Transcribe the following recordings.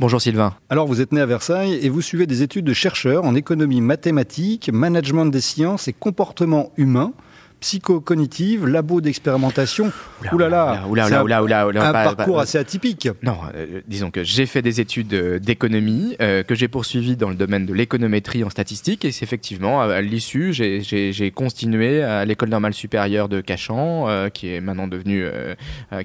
Bonjour Sylvain. Alors vous êtes né à Versailles et vous suivez des études de chercheur en économie mathématique, management des sciences et comportement humain psychocognitive, labo d'expérimentation. Là, un parcours assez atypique. Non, euh, disons que j'ai fait des études euh, d'économie euh, que j'ai poursuivies dans le domaine de l'économétrie en statistique et c'est effectivement à, l'issue j'ai continué à l'école normale supérieure de Cachan qui est maintenant devenue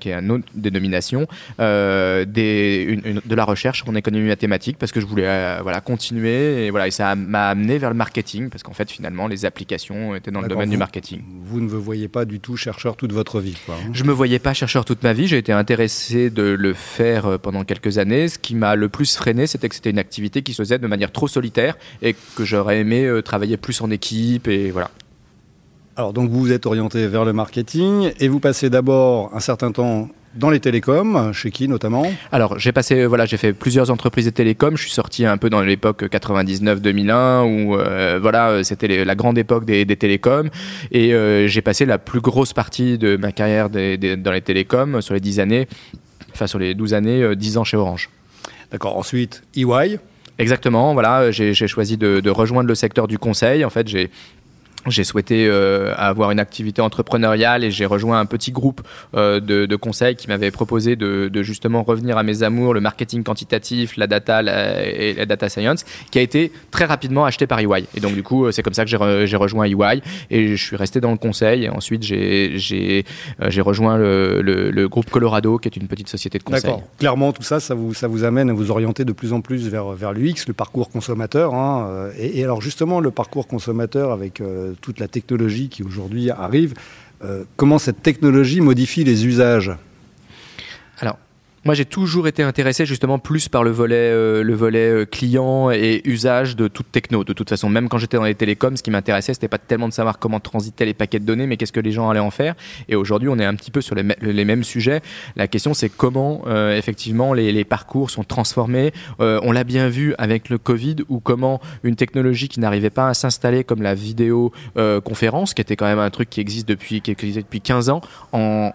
qui est une autre dénomination des, de la recherche en économie mathématique parce que je voulais voilà continuer et voilà et ça m'a amené vers le marketing parce qu'en fait finalement les applications étaient dans le domaine du marketing vous ne vous voyez pas du tout chercheur toute votre vie. Quoi, hein. Je me voyais pas chercheur toute ma vie. J'ai été intéressé de le faire euh, pendant quelques années. Ce qui m'a le plus freiné, c'était que c'était une activité qui se faisait de manière trop solitaire et que j'aurais aimé euh, travailler plus en équipe et voilà. Alors donc vous vous êtes orienté vers le marketing et vous passez d'abord un certain temps dans les télécoms, chez qui notamment Alors j'ai passé, euh, voilà, j'ai fait plusieurs entreprises de télécoms. Je suis sorti un peu dans l'époque 99-2001 où euh, voilà, euh, c'était la grande époque des, télécoms et j'ai passé la plus grosse partie de ma carrière dans les télécoms sur les 10 années, enfin sur les 12 années, 10 ans chez Orange. D'accord. Ensuite, EY. Exactement. Voilà, j'ai choisi de, de, rejoindre le secteur du conseil. En fait, j'ai j'ai souhaité euh, avoir une activité entrepreneuriale et j'ai rejoint un petit groupe euh, de, de, conseils qui m'avait proposé de, justement revenir à mes amours, le marketing quantitatif, la data et la data science, qui a été très rapidement acheté par EY. Et donc du coup, c'est comme ça que j'ai rejoint EY et je suis resté dans le conseil. Et ensuite, j'ai euh, rejoint le, groupe Colorado, qui est une petite société de conseil. D'accord. Clairement, tout ça, ça vous, ça vous amène à vous orienter de plus en plus vers, vers l'UX, le parcours consommateur. Hein, et, alors justement, le parcours consommateur avec toute la technologie qui aujourd'hui arrive, euh, comment cette technologie modifie les usages? Moi, j'ai toujours été intéressé justement plus par le volet, euh, le volet euh, client et usage de toute techno. De toute façon, même quand j'étais dans les télécoms, ce qui m'intéressait, c'était pas tellement de savoir comment transitaient les paquets de données, mais qu'est-ce que les gens allaient en faire. Et aujourd'hui, on est un petit peu sur les, les mêmes sujets. La question, c'est comment euh, effectivement les, les, parcours sont transformés. on l'a bien vu avec le Covid, ou comment une technologie qui n'arrivait pas à s'installer comme la vidéo conférence, qui était quand même un truc qui existe depuis, qui existe depuis 15 ans, en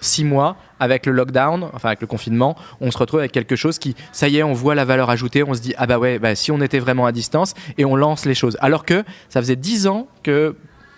six mois, avec le lockdown, enfin avec le confinement, on se retrouve avec quelque chose qui, ça y est, on voit la valeur ajoutée, on se dit, ah bah ouais, bah, si on était vraiment à distance, et on lance les choses. Alors que ça faisait dix ans que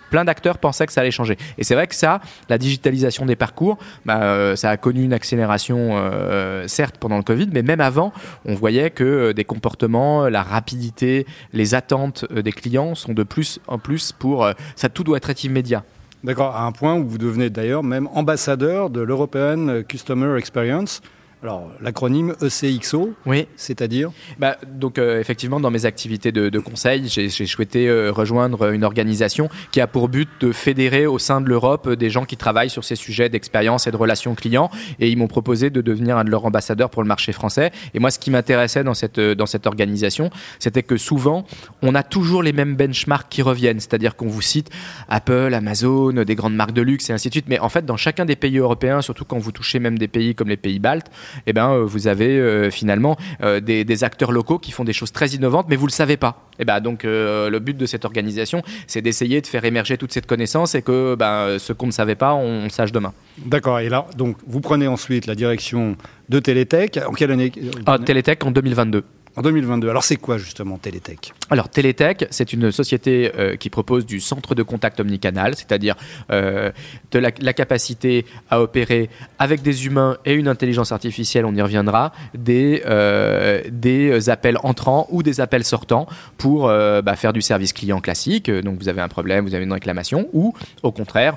plein d'acteurs pensaient que ça allait changer. Et c'est vrai que ça, la digitalisation des parcours, bah, euh, ça a connu une accélération, euh, certes pendant le Covid, mais même avant, on voyait que euh, des comportements, la rapidité, les attentes des clients sont de plus en plus pour... ça, tout doit être immédiat. D'accord, à un point où vous devenez d'ailleurs même ambassadeur de l'European Customer Experience. Alors, l'acronyme ECXO, oui. c'est-à-dire bah, Donc, euh, effectivement, dans mes activités de, de conseil, j'ai souhaité euh, rejoindre une organisation qui a pour but de fédérer au sein de l'Europe des gens qui travaillent sur ces sujets d'expérience et de relations clients. Et ils m'ont proposé de devenir un de leurs ambassadeurs pour le marché français. Et moi, ce qui m'intéressait dans cette, dans cette organisation, c'était que souvent, on a toujours les mêmes benchmarks qui reviennent. C'est-à-dire qu'on vous cite Apple, Amazon, des grandes marques de luxe et ainsi de suite. Mais en fait, dans chacun des pays européens, surtout quand vous touchez même des pays comme les pays baltes, eh ben, euh, vous avez euh, finalement euh, des, acteurs locaux qui font des choses très innovantes, mais vous le savez pas. Et eh ben, donc le but de cette organisation, c'est d'essayer de faire émerger toute cette connaissance et que ben, ce qu'on ne savait pas, on, sache demain. D'accord. Et là, donc, vous prenez ensuite la direction de Télétech. En quelle année ah, Télétech en 2022. En 2022. Alors c'est quoi justement Télétech? Alors Télétech, c'est une société euh, qui propose du centre de contact omnicanal, c'est-à-dire euh, de la, capacité à opérer avec des humains et une intelligence artificielle, on y reviendra, des, euh, des appels entrants ou des appels sortants pour bah, faire du service client classique. Donc vous avez un problème, vous avez une réclamation, ou au contraire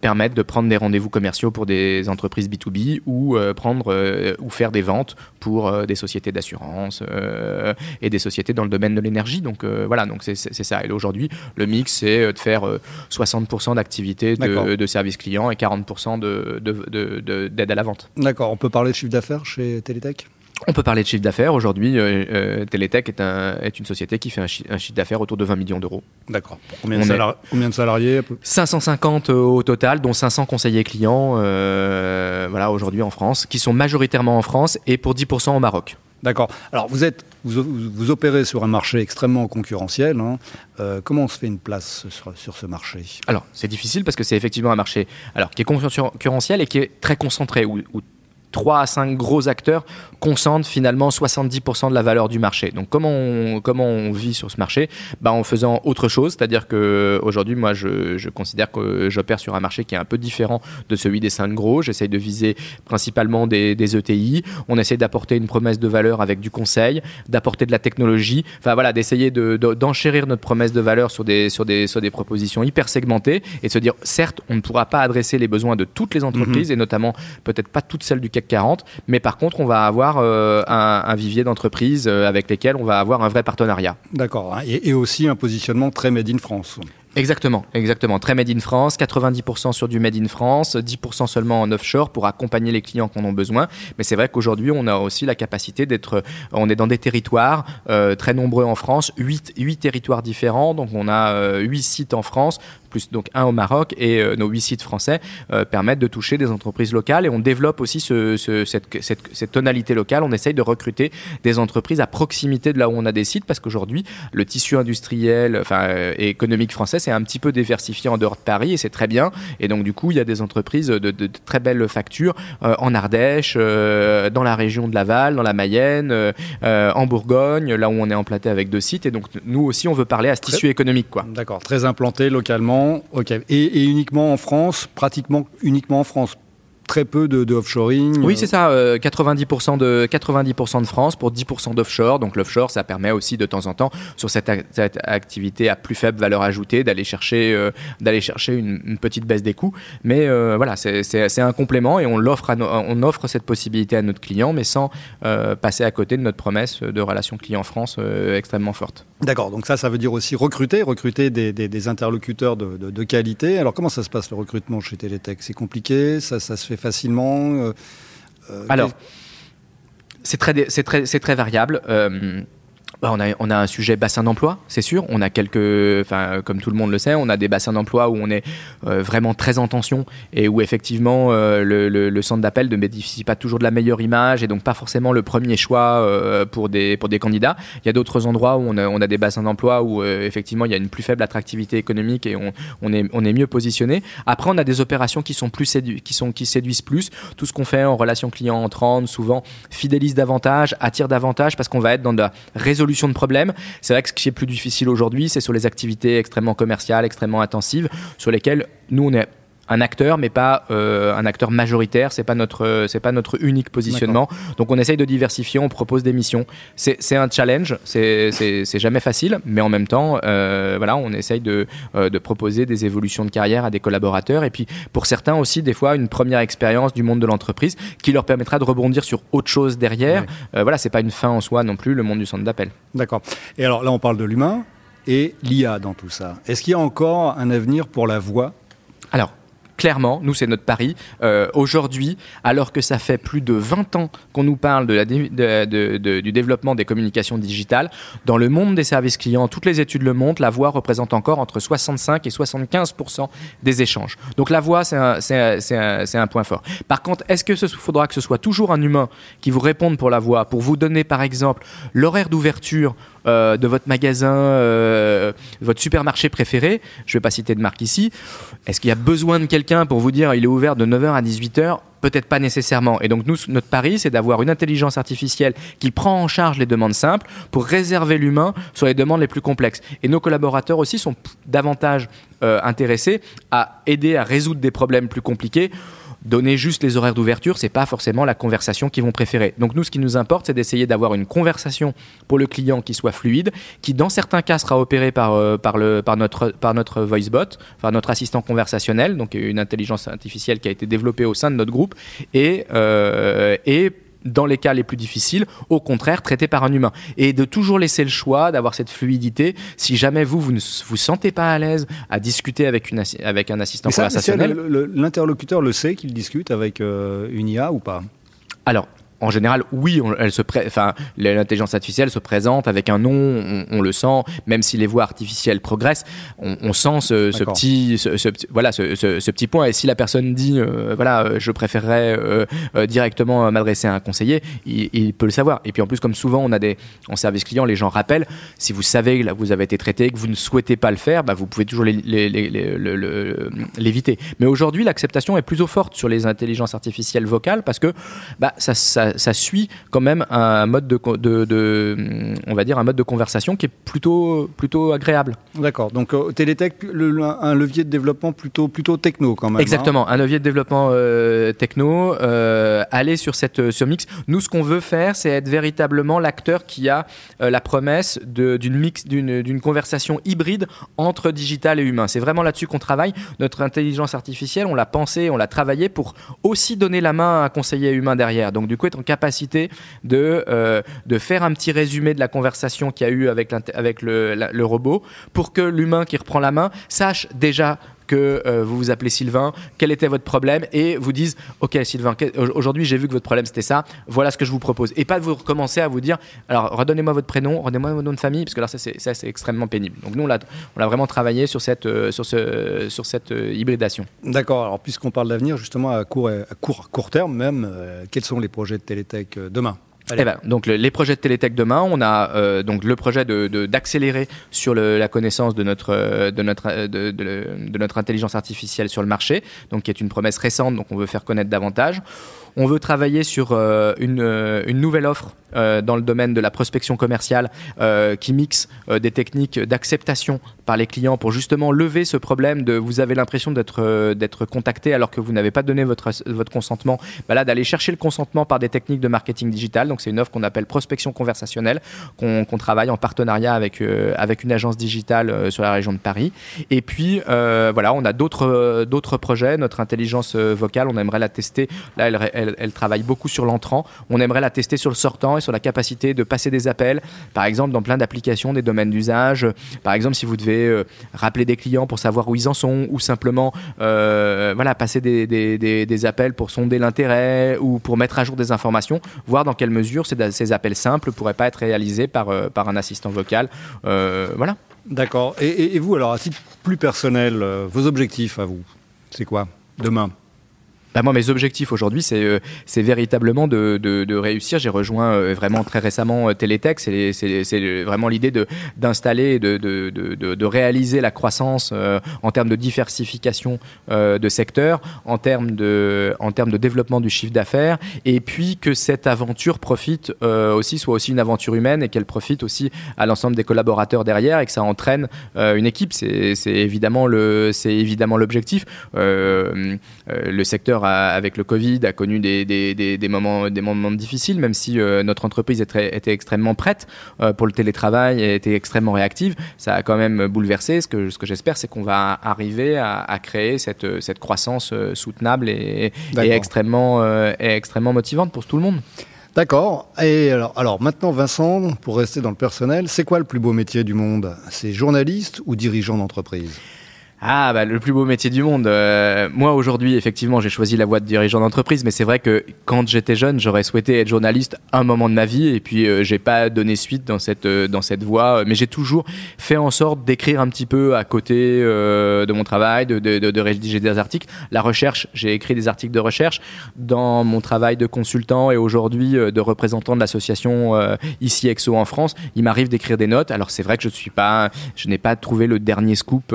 permettre de prendre des rendez-vous commerciaux pour des entreprises B2B ou prendre ou faire des ventes pour des sociétés d'assurance euh, et des sociétés dans le domaine de l'énergie. Donc euh, voilà, donc c'est ça. Et aujourd'hui, le mix, c'est euh, de faire 60% d'activité de, de, service client et 40% d'aide de, de, à la vente. D'accord. On peut parler de chiffre d'affaires chez Télétech? On peut parler de chiffre d'affaires. Aujourd'hui, euh, Teletech est, un, est, une société qui fait un, chi un chiffre d'affaires autour de 20 millions d'euros. D'accord. Combien, combien, de salariés? 550 au total, dont 500 conseillers clients euh, voilà, aujourd'hui en France, qui sont majoritairement en France et pour 10% au Maroc. D'accord. Alors vous êtes, vous, opérez sur un marché extrêmement concurrentiel. Hein. Euh, comment on se fait une place sur, ce marché? Alors c'est difficile parce que c'est effectivement un marché qui est concurrentiel et qui est très concentré 3 à 5 gros acteurs concentrent finalement 70% de la valeur du marché. Donc comment on, comment on vit sur ce marché? Bah, En faisant autre chose, c'est-à-dire qu'aujourd'hui, moi, je, je, considère que j'opère sur un marché qui est un peu différent de celui des 5 gros. J'essaye de viser principalement des, des ETI. On essaie d'apporter une promesse de valeur avec du conseil, d'apporter de la technologie, enfin voilà, d'essayer d'enchérir de, notre promesse de valeur sur des, sur, des, sur des propositions hyper segmentées et de se dire, certes, on ne pourra pas adresser les besoins de toutes les entreprises mmh. et notamment peut-être pas toutes celles du CAC 40, mais par contre, on va avoir euh, un, vivier d'entreprises euh, avec lesquelles on va avoir un vrai partenariat. D'accord, et, et aussi un positionnement très made in France. Exactement, exactement. Très made in France, 90% sur du made in France, 10% seulement en offshore pour accompagner les clients qui en ont besoin. Mais c'est vrai qu'aujourd'hui, on a aussi la capacité d'être, on est dans des territoires euh, très nombreux en France, 8, 8 territoires différents. Donc on a euh, 8 sites en France, plus donc un au Maroc et euh, nos 8 sites français euh, permettent de toucher des entreprises locales et on développe aussi ce, ce, cette, cette, cette, tonalité locale. On essaye de recruter des entreprises à proximité de là où on a des sites parce qu'aujourd'hui, le tissu industriel enfin, euh, et économique français c'est un petit peu diversifié en dehors de Paris et c'est très bien. Et donc, du coup, il y a des entreprises de, de, de très belles factures euh, en Ardèche, euh, dans la région de Laval, dans la Mayenne, euh, en Bourgogne, là où on est emplaté avec deux sites. Et donc, nous aussi, on veut parler à ce tissu économique. quoi. D'accord, très implanté localement. Et uniquement en France, pratiquement uniquement en France très peu de, de offshoring. Oui, c'est ça, euh, 90%, de, 90 de France pour 10% d'offshore. Donc l'offshore, ça permet aussi de temps en temps, sur cette, cette activité à plus faible valeur ajoutée, d'aller chercher, euh, d'aller chercher une, une, petite baisse des coûts. Mais euh, voilà, c'est un complément et on, l'offre no on offre cette possibilité à notre client, mais sans euh, passer à côté de notre promesse de relation client-France euh, extrêmement forte. D'accord, donc ça, ça veut dire aussi recruter, recruter des, des, des interlocuteurs de, de, de, qualité. Alors comment ça se passe le recrutement chez Télétech? C'est compliqué? Ça, ça se fait facilement euh, euh, Alors, c'est très, très, très variable. Bah, on, a, un sujet bassin d'emploi, c'est sûr. On a quelques, enfin, comme tout le monde le sait, on a des bassins d'emploi où on est euh, vraiment très en tension et où effectivement euh, le, centre d'appel ne bénéficie pas toujours de la meilleure image et donc pas forcément le premier choix euh, pour, des, pour des candidats. Il y a d'autres endroits où on a, on a des bassins d'emploi où effectivement il y a une plus faible attractivité économique et on, on, est, on est mieux positionné. Après, on a des opérations qui sont plus sédu qui, sont, qui séduisent plus. Tout ce qu'on fait en relation client entrante, souvent fidélise davantage, attire davantage parce qu'on va être dans de la de problèmes. C'est vrai que ce qui est plus difficile aujourd'hui, c'est sur les activités extrêmement commerciales, extrêmement intensives, sur lesquelles nous, on est un acteur, mais pas euh, un acteur majoritaire. C'est pas notre, c'est pas notre unique positionnement. Donc on essaye de diversifier, on propose des missions. C'est un challenge, c'est jamais facile, mais en même temps, euh, voilà, on essaye de, euh, de proposer des évolutions de carrière à des collaborateurs. Et puis pour certains aussi, des fois, une première expérience du monde de l'entreprise qui leur permettra de rebondir sur autre chose derrière. Ouais. voilà, c'est pas une fin en soi non plus, le monde du centre d'appel. D'accord. Et alors là, on parle de l'humain et l'IA dans tout ça. Est-ce qu'il y a encore un avenir pour la voix? Alors, clairement, nous c'est notre pari. Euh, Aujourd'hui, alors que ça fait plus de 20 ans qu'on nous parle du développement des communications digitales, dans le monde des services clients, toutes les études le montrent, la voix représente encore entre 65 et 75% des échanges. Donc la voix, c'est un, point fort. Par contre, est-ce que ce faudra que ce soit toujours un humain qui vous réponde pour la voix, pour vous donner par exemple l'horaire d'ouverture euh, de votre magasin, euh, votre supermarché préféré, je ne vais pas citer de marque ici, est-ce qu'il y a besoin de quelqu'un pour vous dire il est ouvert de 9h à 18h Peut-être pas nécessairement. Et donc nous, notre pari, c'est d'avoir une intelligence artificielle qui prend en charge les demandes simples pour réserver l'humain sur les demandes les plus complexes. Et nos collaborateurs aussi sont davantage euh, intéressés à aider à résoudre des problèmes plus compliqués donner juste les horaires d'ouverture, c'est pas forcément la conversation qu'ils vont préférer. Donc nous, ce qui nous importe, c'est d'essayer d'avoir une conversation pour le client qui soit fluide, qui dans certains cas sera opérée par, euh, par, le, par, notre, par notre voice bot, par notre assistant conversationnel, donc une intelligence artificielle qui a été développée au sein de notre groupe, et, euh, et dans les cas les plus difficiles, au contraire, traité par un humain. Et de toujours laisser le choix, d'avoir cette fluidité. Si jamais vous, vous ne vous sentez pas à l'aise à discuter avec, une, avec un assistant conversationnel. L'interlocuteur le sait qu'il discute avec euh, une IA ou pas? Alors, en général, oui, elle se enfin, l'intelligence artificielle se présente avec un nom, on, le sent, même si les voix artificielles progressent, on, sent ce, petit, ce, voilà, ce, petit point. Et si la personne dit, euh, voilà, je préférerais euh, euh, directement m'adresser à un conseiller, il, peut le savoir. Et puis en plus, comme souvent, on a des, en service client, les gens rappellent, si vous savez que vous avez été traité, que vous ne souhaitez pas le faire, bah, vous pouvez toujours l'éviter. Mais aujourd'hui, l'acceptation est plutôt forte sur les intelligences artificielles vocales parce que bah, ça, ça, suit quand même un mode de, de, on va dire un mode de conversation qui est plutôt, plutôt agréable. D'accord. Donc euh, Télétech, un levier de développement plutôt, plutôt techno quand même. Hein. Exactement, un levier de développement euh, techno. Euh, aller sur cette ce mix. Nous, ce qu'on veut faire, c'est être véritablement l'acteur qui a la promesse d'une mix, d'une conversation hybride entre digital et humain. C'est vraiment là-dessus qu'on travaille. Notre intelligence artificielle, on l'a pensé, on l'a travaillé pour aussi donner la main à un conseiller humain derrière. Donc du coup, en capacité de, euh, de faire un petit résumé de la conversation qu'il y a eu avec, avec le, le robot pour que l'humain qui reprend la main sache déjà que euh, vous vous appelez Sylvain, quel était votre problème et vous disent ok Sylvain aujourd'hui j'ai vu que votre problème c'était ça voilà ce que je vous propose. Et pas de vous recommencer à vous dire alors redonnez-moi votre prénom redonnez-moi votre nom de famille parce que là ça c'est, extrêmement pénible. Donc nous on on a vraiment travaillé sur cette, euh, euh, hybridation. D'accord. Alors puisqu'on parle d'avenir justement à court, à court, court terme même quels sont les projets de Télétech demain? Eh ben, donc les projets de Télétech demain, on a euh, donc le projet de, d'accélérer sur le, la connaissance de notre de notre de, de, notre intelligence artificielle sur le marché, donc qui est une promesse récente, donc on veut faire connaître davantage. On veut travailler sur euh, une, euh, une, nouvelle offre euh, dans le domaine de la prospection commerciale qui mixe des techniques d'acceptation par les clients pour justement lever ce problème de vous avez l'impression d'être d'être contacté alors que vous n'avez pas donné votre, votre consentement. Bah là, d'aller chercher le consentement par des techniques de marketing digital. Donc c'est une offre qu'on appelle prospection conversationnelle qu'on travaille en partenariat avec avec une agence digitale sur la région de Paris. Et puis voilà, on a d'autres projets. Notre intelligence vocale, on aimerait la tester. Là, elle, travaille beaucoup sur l'entrant. On aimerait la tester sur le sortant et sur la capacité de passer des appels, par exemple dans plein d'applications, des domaines d'usage. Par exemple, si vous devez euh, rappeler des clients pour savoir où ils en sont, ou simplement euh, voilà, passer des, appels pour sonder l'intérêt ou pour mettre à jour des informations, voir dans quelle mesure ces, appels simples pourraient pas être réalisés par, euh, un assistant vocal. voilà. D'accord. Et, et, vous, alors, à titre plus personnel, vos objectifs à vous, c'est quoi demain? Bah, moi, mes objectifs aujourd'hui, c'est euh, véritablement de, de, de réussir. J'ai rejoint euh, vraiment très récemment euh, Télétech. C'est vraiment l'idée d'installer, de, de, de, réaliser la croissance en termes de diversification de secteurs, en termes de, en termes de développement du chiffre d'affaires, et puis que cette aventure profite aussi, soit aussi une aventure humaine et qu'elle profite aussi à l'ensemble des collaborateurs derrière et que ça entraîne une équipe. C'est évidemment le, c'est évidemment l'objectif. le secteur avec le Covid a connu des, des, moments, des moments difficiles, même si euh, notre entreprise était, était extrêmement prête euh, pour le télétravail et était extrêmement réactive. Ça a quand même bouleversé. Ce que, ce que j'espère, c'est qu'on va arriver à, créer cette, cette croissance euh, soutenable et, et extrêmement, et extrêmement motivante pour tout le monde. D'accord. Et alors, alors maintenant, Vincent, pour rester dans le personnel, c'est quoi le plus beau métier du monde? C'est journaliste ou dirigeant d'entreprise? Ah, bah, le plus beau métier du monde. Euh, moi, aujourd'hui, effectivement, j'ai choisi la voie de dirigeant d'entreprise, mais c'est vrai que quand j'étais jeune, j'aurais souhaité être journaliste un moment de ma vie, et puis euh, j'ai pas donné suite dans cette, euh, dans cette voie, mais j'ai toujours fait en sorte d'écrire un petit peu à côté de mon travail, de, de, de, rédiger des articles. La recherche, j'ai écrit des articles de recherche dans mon travail de consultant et aujourd'hui de représentant de l'association ici Exo en France. Il m'arrive d'écrire des notes. Alors c'est vrai que je suis pas, je n'ai pas trouvé le dernier scoop.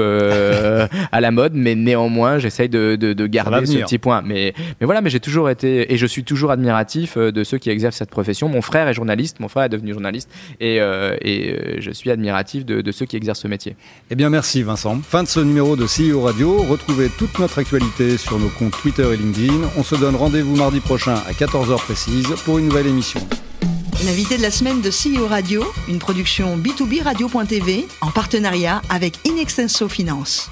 Euh, à la mode, mais néanmoins, j'essaye de, de, garder ce petit point. Mais, mais voilà, mais j'ai toujours été, et je suis toujours admiratif euh, de ceux qui exercent cette profession. Mon frère est journaliste, mon frère est devenu journaliste, et, euh, et je suis admiratif de, de, ceux qui exercent ce métier. Eh bien, merci Vincent. Fin de ce numéro de CEO Radio. Retrouvez toute notre actualité sur nos comptes Twitter et LinkedIn. On se donne rendez-vous mardi prochain à 14h précise pour une nouvelle émission. L'invité de la semaine de CEO Radio, une production B2B Radio.tv en partenariat avec Inextenso Finance.